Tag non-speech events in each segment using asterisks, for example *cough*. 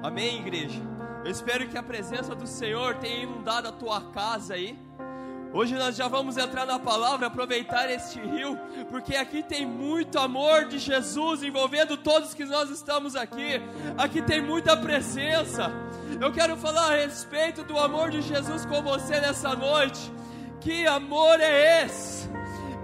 Amém, igreja? Eu espero que a presença do Senhor tenha inundado a tua casa aí. Hoje nós já vamos entrar na palavra, aproveitar este rio, porque aqui tem muito amor de Jesus envolvendo todos que nós estamos aqui. Aqui tem muita presença. Eu quero falar a respeito do amor de Jesus com você nessa noite. Que amor é esse?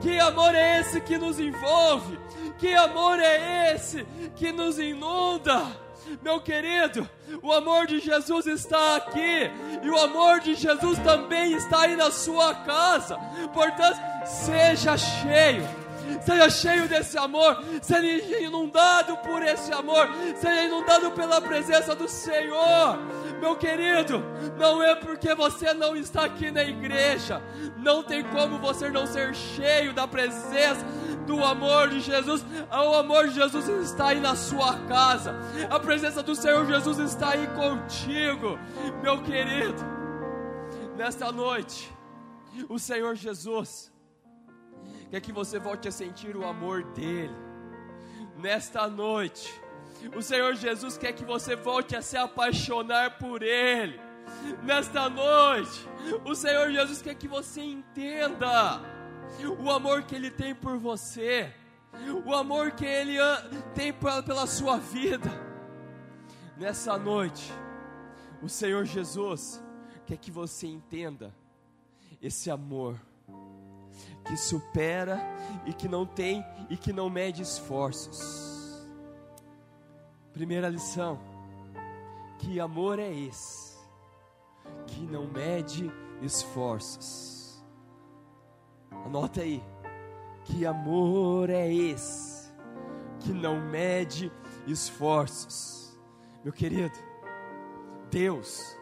Que amor é esse que nos envolve? Que amor é esse que nos inunda? Meu querido, o amor de Jesus está aqui e o amor de Jesus também está aí na sua casa. Portanto, seja cheio. Seja cheio desse amor, seja inundado por esse amor, seja inundado pela presença do Senhor. Meu querido, não é porque você não está aqui na igreja, não tem como você não ser cheio da presença do amor de Jesus. O amor de Jesus está aí na sua casa. A presença do Senhor Jesus está aí contigo, meu querido. Nesta noite, o Senhor Jesus quer que você volte a sentir o amor dele. Nesta noite, o Senhor Jesus quer que você volte a se apaixonar por ele. Nesta noite, o Senhor Jesus quer que você entenda o amor que Ele tem por você, o amor que Ele tem pela sua vida. Nessa noite, o Senhor Jesus quer que você entenda esse amor que supera e que não tem e que não mede esforços. Primeira lição: que amor é esse que não mede esforços? Anota aí. Que amor é esse que não mede esforços? Meu querido, Deus,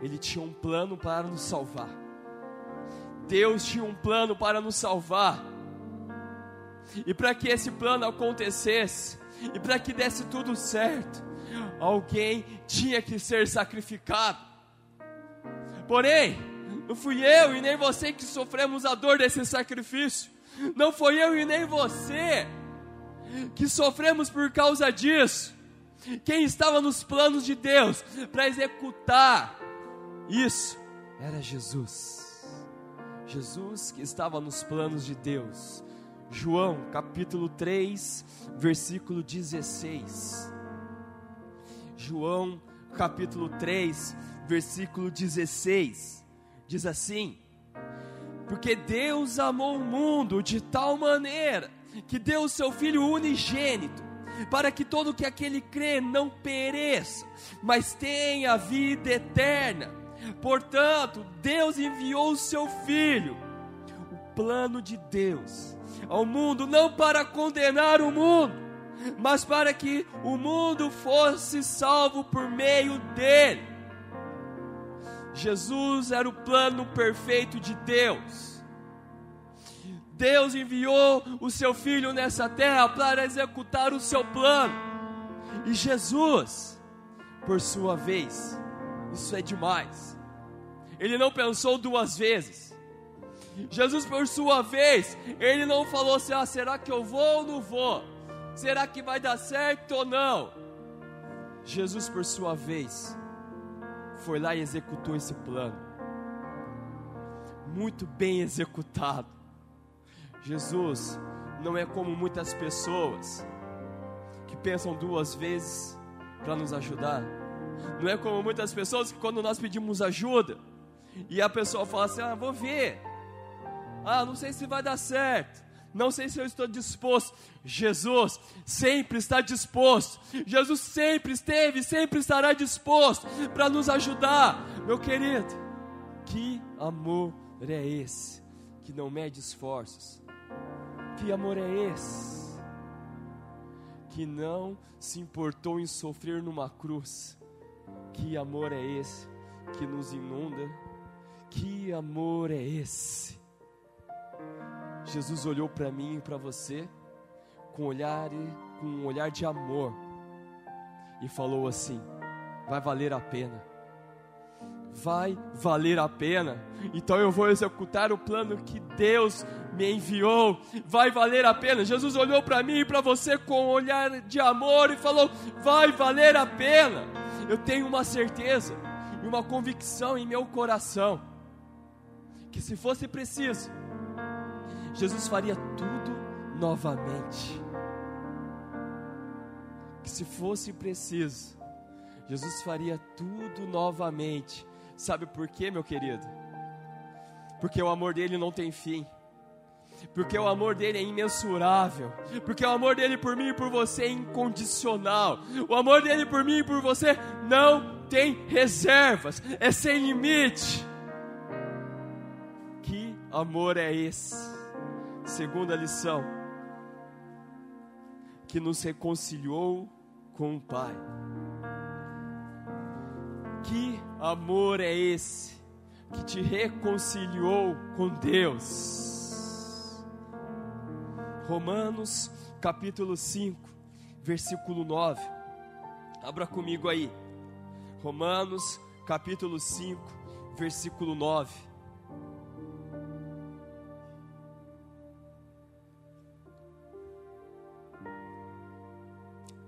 Ele tinha um plano para nos salvar. Deus tinha um plano para nos salvar. E para que esse plano acontecesse, e para que desse tudo certo, alguém tinha que ser sacrificado. Porém, não fui eu e nem você que sofremos a dor desse sacrifício. Não foi eu e nem você que sofremos por causa disso. Quem estava nos planos de Deus para executar isso era Jesus. Jesus que estava nos planos de Deus. João capítulo 3, versículo 16. João capítulo 3, versículo 16 diz assim: Porque Deus amou o mundo de tal maneira que deu o seu Filho unigênito, para que todo que aquele crê não pereça, mas tenha vida eterna. Portanto, Deus enviou o seu Filho, o plano de Deus, ao mundo, não para condenar o mundo, mas para que o mundo fosse salvo por meio dele. Jesus era o plano perfeito de Deus. Deus enviou o seu filho nessa terra para executar o seu plano. E Jesus, por sua vez, isso é demais. Ele não pensou duas vezes. Jesus, por sua vez, ele não falou assim: ah, será que eu vou ou não vou? Será que vai dar certo ou não? Jesus, por sua vez, foi lá e executou esse plano. Muito bem executado. Jesus não é como muitas pessoas que pensam duas vezes para nos ajudar. Não é como muitas pessoas que quando nós pedimos ajuda e a pessoa fala assim: "Ah, vou ver. Ah, não sei se vai dar certo não sei se eu estou disposto. Jesus sempre está disposto. Jesus sempre esteve, sempre estará disposto para nos ajudar, meu querido. Que amor é esse que não mede esforços? Que amor é esse que não se importou em sofrer numa cruz? Que amor é esse que nos inunda? Que amor é esse? Jesus olhou para mim e para você com um olhar com um olhar de amor e falou assim: vai valer a pena. vai valer a pena. Então eu vou executar o plano que Deus me enviou. Vai valer a pena. Jesus olhou para mim e para você com um olhar de amor e falou: vai valer a pena. Eu tenho uma certeza e uma convicção em meu coração que se fosse preciso, Jesus faria tudo novamente. Que se fosse preciso, Jesus faria tudo novamente. Sabe por quê, meu querido? Porque o amor dele não tem fim. Porque o amor dele é imensurável. Porque o amor dele por mim e por você é incondicional. O amor dele por mim e por você não tem reservas, é sem limite. Que amor é esse? Segunda lição: que nos reconciliou com o Pai. Que amor é esse que te reconciliou com Deus? Romanos capítulo 5, versículo 9. Abra comigo aí. Romanos capítulo 5, versículo 9.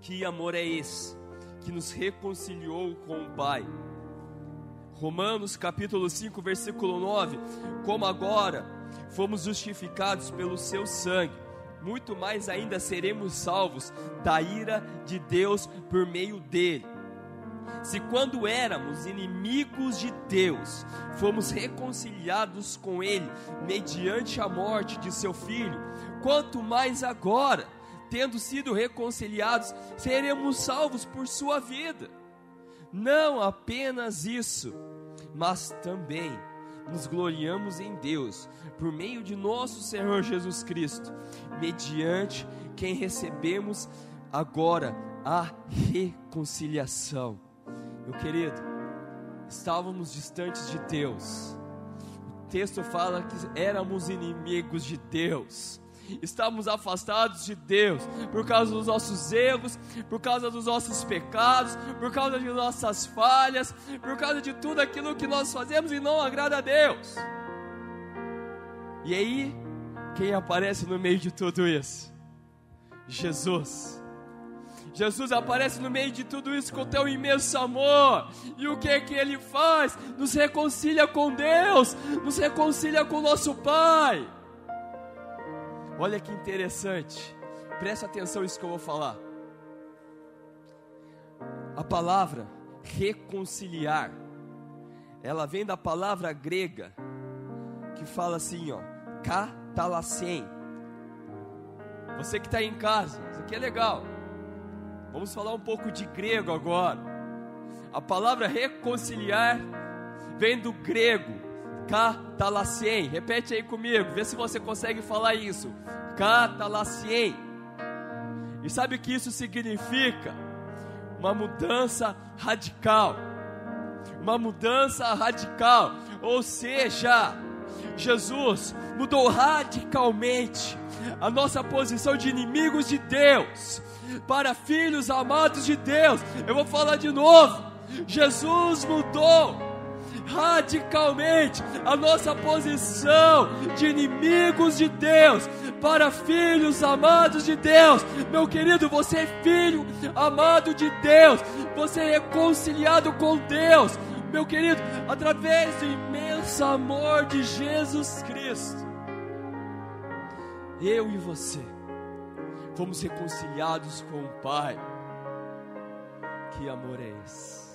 Que amor é esse que nos reconciliou com o Pai? Romanos capítulo 5, versículo 9: Como agora fomos justificados pelo seu sangue, muito mais ainda seremos salvos da ira de Deus por meio dele. Se quando éramos inimigos de Deus, fomos reconciliados com Ele mediante a morte de seu filho, quanto mais agora, tendo sido reconciliados, seremos salvos por sua vida. Não apenas isso, mas também nos gloriamos em Deus por meio de nosso Senhor Jesus Cristo, mediante quem recebemos agora a reconciliação. Meu querido, estávamos distantes de Deus. O texto fala que éramos inimigos de Deus estamos afastados de Deus por causa dos nossos erros, por causa dos nossos pecados, por causa de nossas falhas, por causa de tudo aquilo que nós fazemos e não agrada a Deus. E aí, quem aparece no meio de tudo isso? Jesus. Jesus aparece no meio de tudo isso com teu imenso amor. E o que é que ele faz? Nos reconcilia com Deus, nos reconcilia com nosso Pai. Olha que interessante. Presta atenção nisso que eu vou falar. A palavra reconciliar, ela vem da palavra grega que fala assim, ó, katalacem. Você que está em casa, isso aqui é legal. Vamos falar um pouco de grego agora. A palavra reconciliar vem do grego Catalacien. Repete aí comigo, vê se você consegue falar isso. Catalacien. E sabe o que isso significa? Uma mudança radical. Uma mudança radical. Ou seja, Jesus mudou radicalmente a nossa posição de inimigos de Deus para filhos amados de Deus. Eu vou falar de novo. Jesus mudou radicalmente a nossa posição de inimigos de Deus para filhos amados de Deus. Meu querido, você é filho amado de Deus, você é reconciliado com Deus. Meu querido, através do imenso amor de Jesus Cristo, eu e você fomos reconciliados com o Pai. Que amor é esse?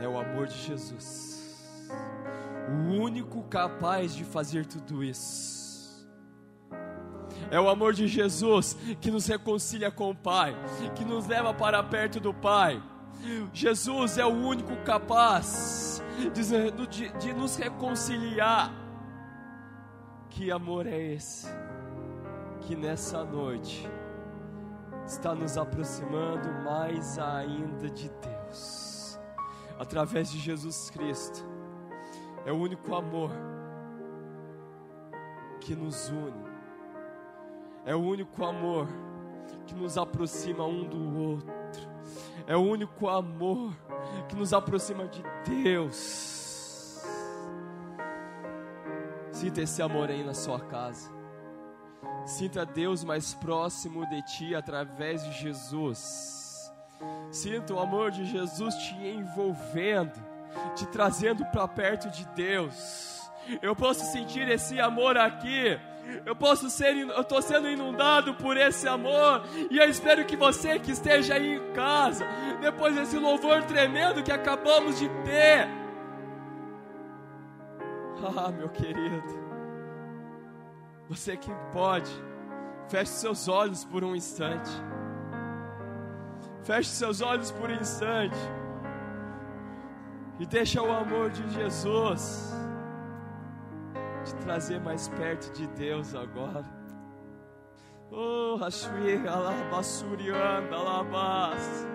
É o amor de Jesus, o único capaz de fazer tudo isso. É o amor de Jesus que nos reconcilia com o Pai, que nos leva para perto do Pai. Jesus é o único capaz de, de, de nos reconciliar. Que amor é esse? Que nessa noite está nos aproximando mais ainda de Deus através de Jesus Cristo. É o único amor que nos une. É o único amor que nos aproxima um do outro. é o único amor que nos aproxima de Deus. Sinta esse amor aí na sua casa. Sinta Deus mais próximo de ti através de Jesus. Sinta o amor de Jesus te envolvendo, te trazendo para perto de Deus. Eu posso sentir esse amor aqui. Eu posso ser, eu estou sendo inundado por esse amor. E eu espero que você que esteja aí em casa, depois desse louvor tremendo que acabamos de ter. *laughs* Ah, meu querido. Você que pode, feche seus olhos por um instante. Feche seus olhos por um instante. E deixa o amor de Jesus te trazer mais perto de Deus agora. Oh, Hashui, Alabasurianda, Alabas.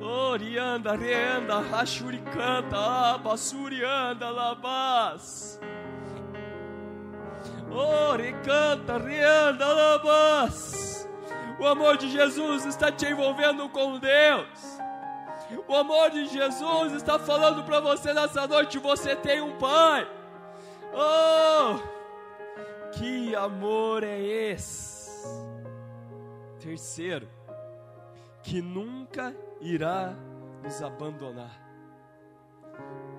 Oh, Rianda, Reanda, Hashuri canta, Abasurianda, Alabas. Oh, recanta, Rianda, Alabas. O amor de Jesus está te envolvendo com Deus. O amor de Jesus está falando para você nessa noite: você tem um Pai. Oh, que amor é esse? Terceiro, que nunca irá nos abandonar.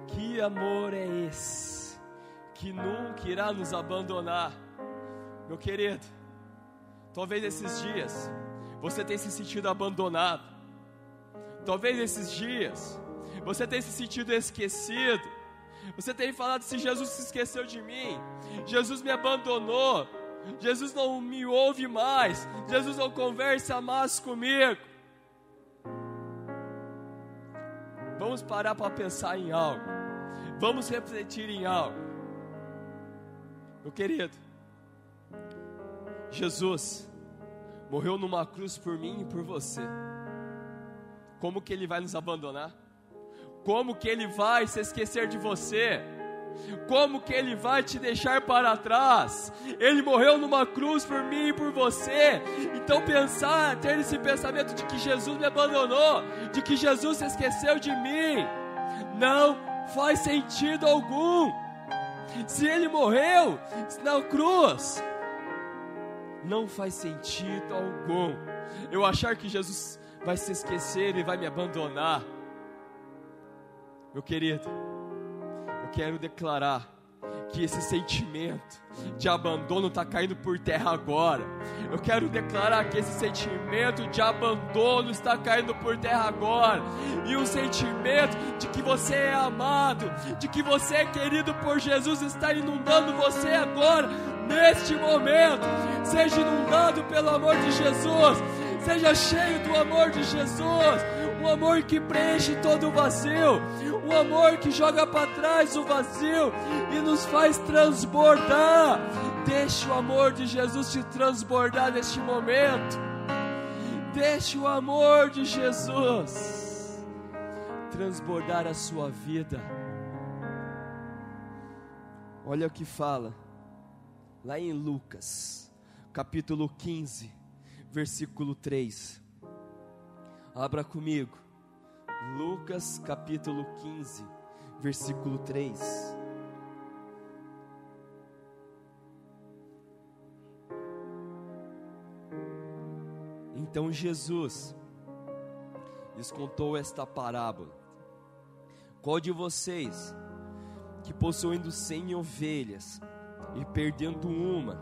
Que amor é esse? Que nunca irá nos abandonar. Meu querido, talvez esses dias você tenha se sentido abandonado. Talvez esses dias você tenha se sentido esquecido. Você tem falado se Jesus se esqueceu de mim, Jesus me abandonou, Jesus não me ouve mais, Jesus não conversa mais comigo. Vamos parar para pensar em algo, vamos refletir em algo. Meu querido, Jesus morreu numa cruz por mim e por você. Como que ele vai nos abandonar? Como que ele vai se esquecer de você? Como que ele vai te deixar para trás? Ele morreu numa cruz por mim e por você. Então pensar, ter esse pensamento de que Jesus me abandonou, de que Jesus se esqueceu de mim, não faz sentido algum. Se ele morreu na cruz, não faz sentido algum. Eu achar que Jesus vai se esquecer e vai me abandonar. Meu querido, eu quero declarar que esse sentimento de abandono está caindo por terra agora. Eu quero declarar que esse sentimento de abandono está caindo por terra agora. E o sentimento de que você é amado, de que você é querido por Jesus, está inundando você agora, neste momento. Seja inundado pelo amor de Jesus. Seja cheio do amor de Jesus, o amor que preenche todo o vazio, o amor que joga para trás o vazio e nos faz transbordar. Deixe o amor de Jesus te transbordar neste momento. Deixe o amor de Jesus transbordar a sua vida. Olha o que fala lá em Lucas, capítulo 15, versículo 3. Abra comigo. Lucas capítulo 15, versículo 3. Então Jesus lhes contou esta parábola: Qual de vocês, que possuindo cem ovelhas e perdendo uma,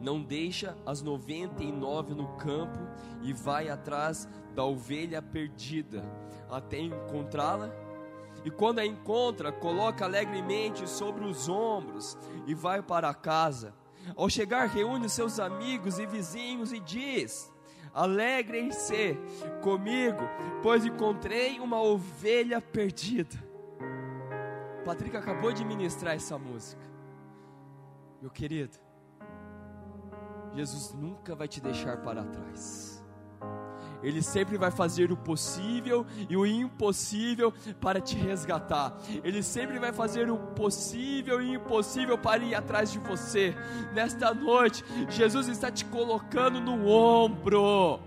não deixa as noventa e nove no campo e vai atrás da ovelha perdida até encontrá-la? E quando a encontra, coloca alegremente sobre os ombros e vai para casa. Ao chegar, reúne seus amigos e vizinhos e diz: Alegrem-se comigo, pois encontrei uma ovelha perdida. Patrick acabou de ministrar essa música. Meu querido, Jesus nunca vai te deixar para trás. Ele sempre vai fazer o possível e o impossível para te resgatar. Ele sempre vai fazer o possível e o impossível para ir atrás de você. Nesta noite, Jesus está te colocando no ombro.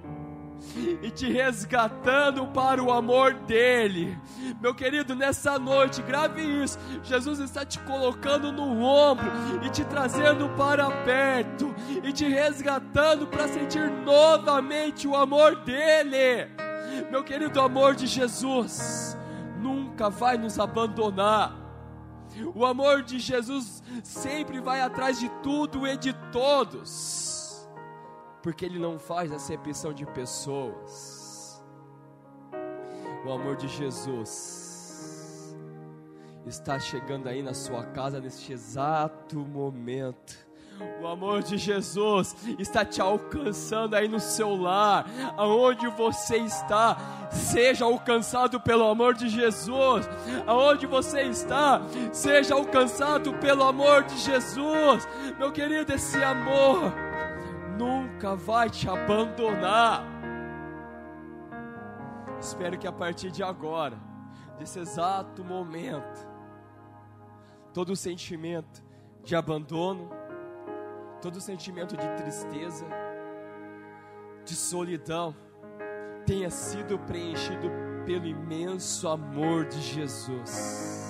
E te resgatando para o amor dele. Meu querido, nessa noite, grave isso. Jesus está te colocando no ombro e te trazendo para perto e te resgatando para sentir novamente o amor dele. Meu querido, o amor de Jesus nunca vai nos abandonar. O amor de Jesus sempre vai atrás de tudo e de todos, porque Ele não faz acepção de pessoas. O amor de Jesus está chegando aí na sua casa neste exato momento o amor de Jesus está te alcançando aí no seu lar, aonde você está, seja alcançado pelo amor de Jesus. Aonde você está, seja alcançado pelo amor de Jesus. Meu querido, esse amor nunca vai te abandonar. Espero que a partir de agora, desse exato momento, todo o sentimento de abandono, todo sentimento de tristeza, de solidão, tenha sido preenchido pelo imenso amor de Jesus.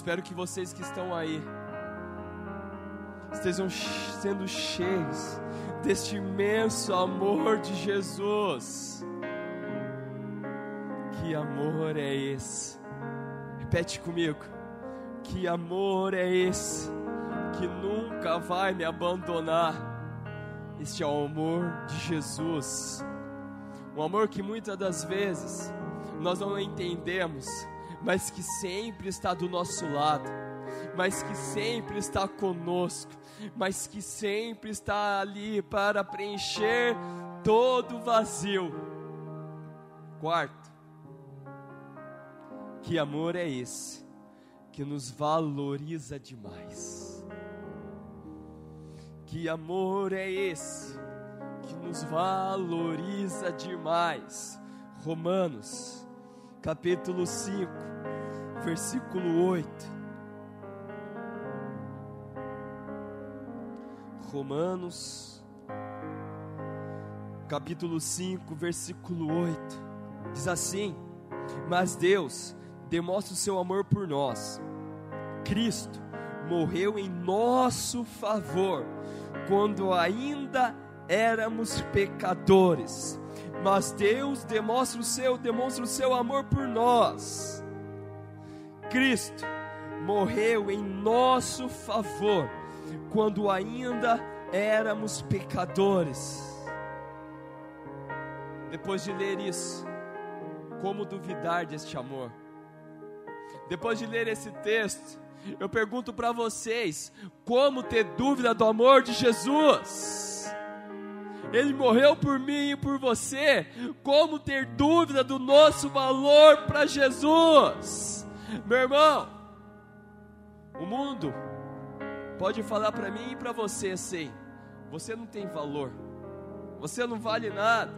Espero que vocês que estão aí estejam sendo cheios deste imenso amor de Jesus. Que amor é esse? Repete comigo. Que amor é esse que nunca vai me abandonar? Este é o amor de Jesus. Um amor que muitas das vezes nós não entendemos, mas que sempre está do nosso lado, mas que sempre está conosco, mas que sempre está ali para preencher todo o vazio. Quarto, que amor é esse? que nos valoriza demais. Que amor é esse que nos valoriza demais? Romanos, capítulo 5, versículo 8. Romanos, capítulo 5, versículo 8, diz assim: Mas Deus demonstra o seu amor por nós. Cristo morreu em nosso favor quando ainda éramos pecadores. Mas Deus demonstra o seu, demonstra o seu amor por nós. Cristo morreu em nosso favor quando ainda éramos pecadores. Depois de ler isso, como duvidar deste amor? Depois de ler esse texto, eu pergunto para vocês: como ter dúvida do amor de Jesus? Ele morreu por mim e por você. Como ter dúvida do nosso valor para Jesus? Meu irmão, o mundo pode falar para mim e para você assim: você não tem valor, você não vale nada.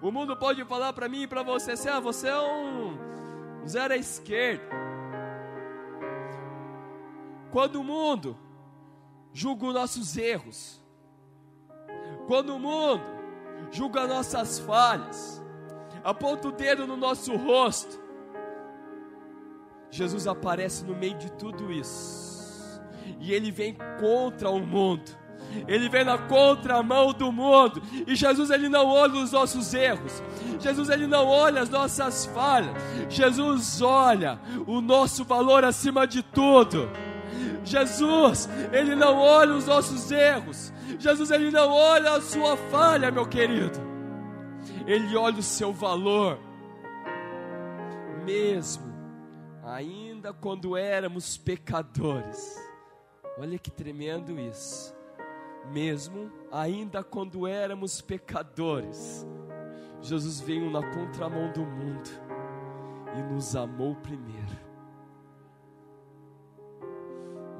O mundo pode falar para mim e para você assim: ah, você é um zero à esquerda. Quando o mundo julga os nossos erros, quando o mundo julga nossas falhas, aponta o dedo no nosso rosto, Jesus aparece no meio de tudo isso, e ele vem contra o mundo ele vem na contramão do mundo. E Jesus ele não olha os nossos erros. Jesus ele não olha as nossas falhas. Jesus olha o nosso valor acima de tudo. Jesus, ele não olha os nossos erros. Jesus ele não olha a sua falha, meu querido. Ele olha o seu valor. Mesmo ainda quando éramos pecadores. Olha que tremendo isso mesmo ainda quando éramos pecadores, Jesus veio na contramão do mundo e nos amou primeiro.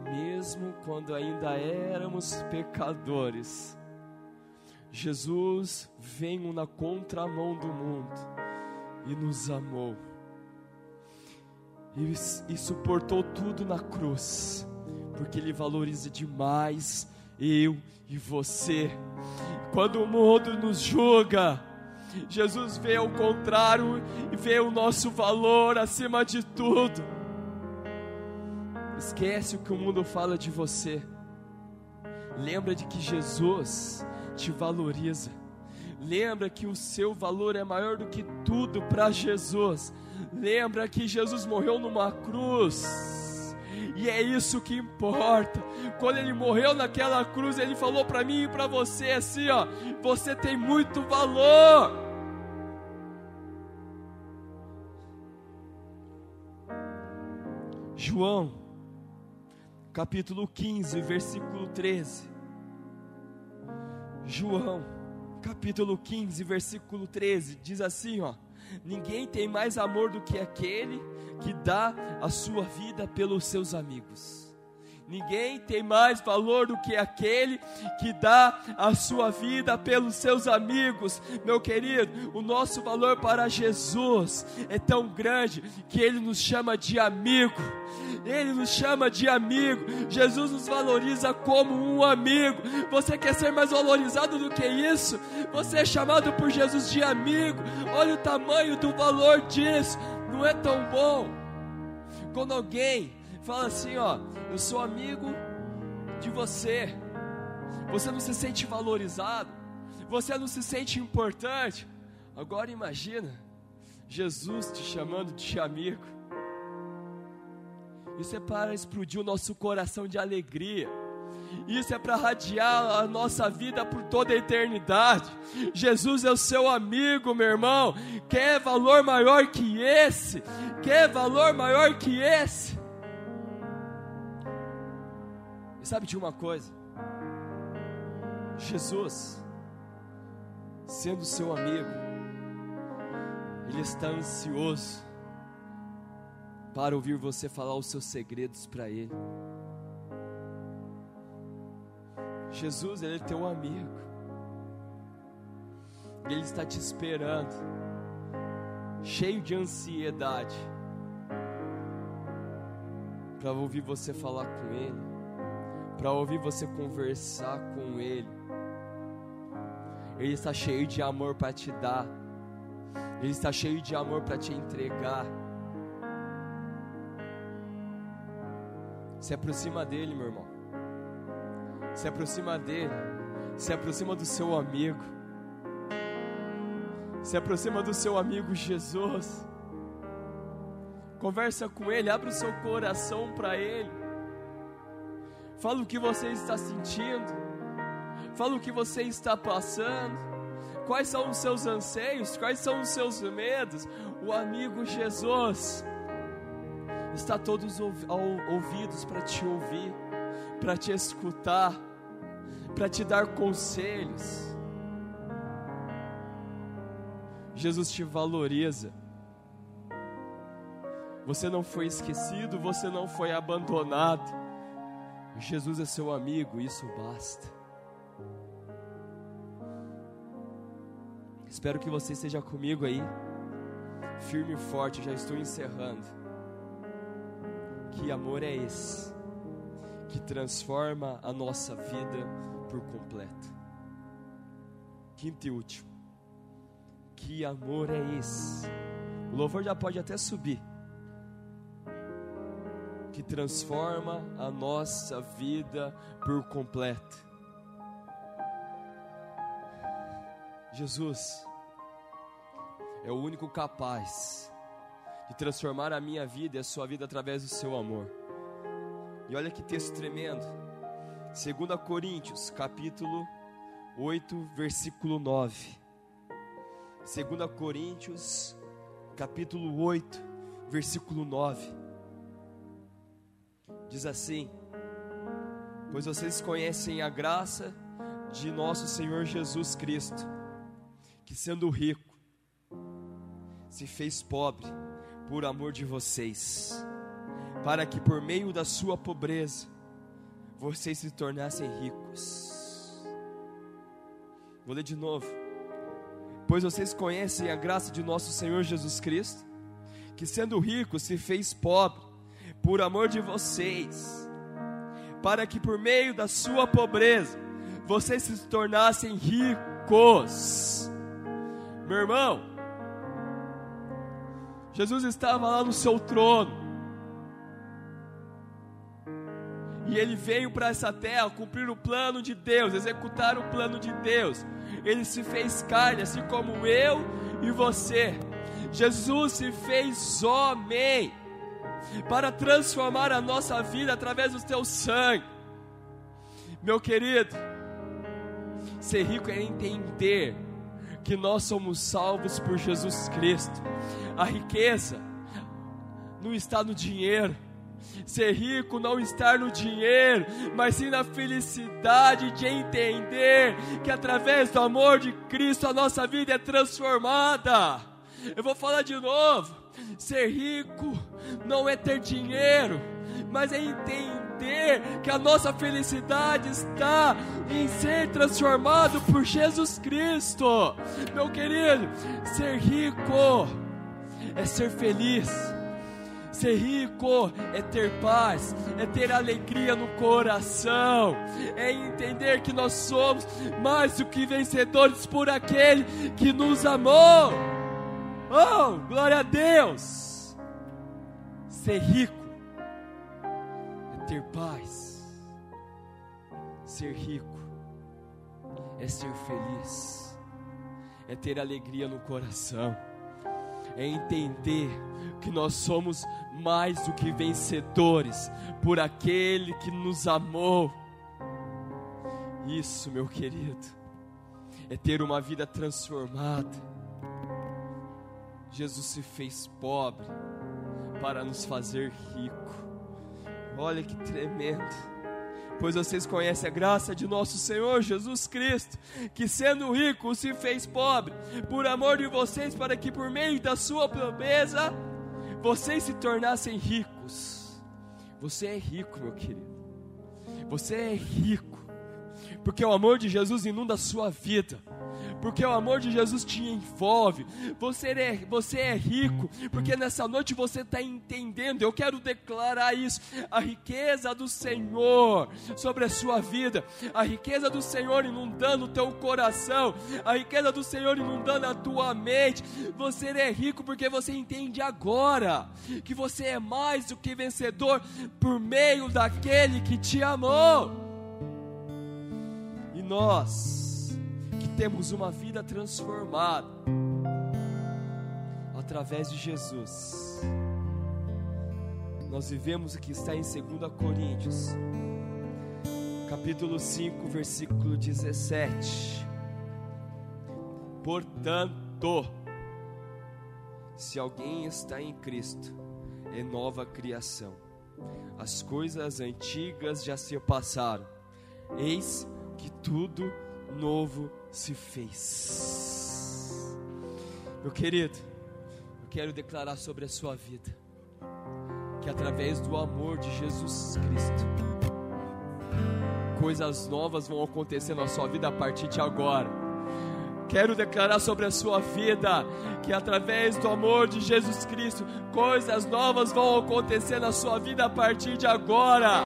Mesmo quando ainda éramos pecadores, Jesus veio na contramão do mundo e nos amou. E, e suportou tudo na cruz porque Ele valoriza demais eu e você. Quando o mundo nos julga, Jesus vê o contrário e vê o nosso valor acima de tudo. Esquece o que o mundo fala de você. Lembra de que Jesus te valoriza. Lembra que o seu valor é maior do que tudo para Jesus. Lembra que Jesus morreu numa cruz. E é isso que importa. Quando ele morreu naquela cruz, ele falou para mim e para você assim, ó, você tem muito valor. João, capítulo 15, versículo 13. João, capítulo 15, versículo 13, diz assim, ó: Ninguém tem mais amor do que aquele que dá a sua vida pelos seus amigos. Ninguém tem mais valor do que aquele que dá a sua vida pelos seus amigos. Meu querido, o nosso valor para Jesus é tão grande que ele nos chama de amigo. Ele nos chama de amigo. Jesus nos valoriza como um amigo. Você quer ser mais valorizado do que isso? Você é chamado por Jesus de amigo. Olha o tamanho do valor disso. Não é tão bom quando alguém fala assim, ó, eu sou amigo de você. Você não se sente valorizado, você não se sente importante. Agora imagina Jesus te chamando de amigo. Isso é para explodir o nosso coração de alegria. Isso é para radiar a nossa vida por toda a eternidade. Jesus é o seu amigo, meu irmão. Quer valor maior que esse? Quer valor maior que esse? E sabe de uma coisa? Jesus, sendo seu amigo, Ele está ansioso para ouvir você falar os seus segredos para Ele. Jesus, Ele é teu amigo, Ele está te esperando, cheio de ansiedade, para ouvir você falar com Ele para ouvir você conversar com Ele. Ele está cheio de amor para te dar, Ele está cheio de amor para te entregar. Se aproxima dele, meu irmão. Se aproxima dele. Se aproxima do seu amigo. Se aproxima do seu amigo Jesus. Conversa com ele, abre o seu coração para ele. Fala o que você está sentindo. Fala o que você está passando. Quais são os seus anseios? Quais são os seus medos? O amigo Jesus está todos ouvidos para te ouvir, para te escutar, para te dar conselhos. Jesus te valoriza. Você não foi esquecido, você não foi abandonado. Jesus é seu amigo, isso basta. Espero que você esteja comigo aí, firme e forte. Já estou encerrando. Que amor é esse que transforma a nossa vida por completo? Quinto e último. Que amor é esse? O louvor já pode até subir que transforma a nossa vida por completo. Jesus é o único capaz de transformar a minha vida e a sua vida através do seu amor. E olha que texto tremendo. 2 Coríntios, capítulo 8, versículo 9. 2 Coríntios, capítulo 8, versículo 9 diz assim: Pois vocês conhecem a graça de nosso Senhor Jesus Cristo, que sendo rico, se fez pobre por amor de vocês, para que por meio da sua pobreza vocês se tornassem ricos. Vou ler de novo. Pois vocês conhecem a graça de nosso Senhor Jesus Cristo, que sendo rico se fez pobre por amor de vocês, para que por meio da sua pobreza vocês se tornassem ricos. Meu irmão, Jesus estava lá no seu trono. E ele veio para essa terra cumprir o plano de Deus, executar o plano de Deus. Ele se fez carne, assim como eu e você. Jesus se fez homem para transformar a nossa vida através do teu sangue. Meu querido, ser rico é entender que nós somos salvos por Jesus Cristo. A riqueza não está no dinheiro. Ser rico não está no dinheiro, mas sim na felicidade de entender que através do amor de Cristo a nossa vida é transformada. Eu vou falar de novo. Ser rico não é ter dinheiro, mas é entender que a nossa felicidade está em ser transformado por Jesus Cristo. Meu querido, ser rico é ser feliz. Ser rico é ter paz, é ter alegria no coração, é entender que nós somos mais do que vencedores por aquele que nos amou. Oh, glória a Deus! Ser rico é ter paz. Ser rico é ser feliz. É ter alegria no coração. É entender que nós somos mais do que vencedores por aquele que nos amou. Isso, meu querido, é ter uma vida transformada Jesus se fez pobre para nos fazer rico. Olha que tremendo. Pois vocês conhecem a graça de nosso Senhor Jesus Cristo, que sendo rico se fez pobre, por amor de vocês, para que por meio da sua pobreza vocês se tornassem ricos. Você é rico, meu querido. Você é rico, porque o amor de Jesus inunda a sua vida porque o amor de Jesus te envolve. Você é, você é rico, porque nessa noite você está entendendo. Eu quero declarar isso: a riqueza do Senhor sobre a sua vida, a riqueza do Senhor inundando o teu coração, a riqueza do Senhor inundando a tua mente. Você é rico porque você entende agora que você é mais do que vencedor por meio daquele que te amou. E nós temos uma vida transformada através de Jesus. Nós vivemos o que está em 2 Coríntios, capítulo 5, versículo 17. Portanto, se alguém está em Cristo, é nova criação. As coisas antigas já se passaram, eis que tudo novo se fez. Meu querido, eu quero declarar sobre a sua vida que através do amor de Jesus Cristo, coisas novas vão acontecer na sua vida a partir de agora. Quero declarar sobre a sua vida que através do amor de Jesus Cristo, coisas novas vão acontecer na sua vida a partir de agora.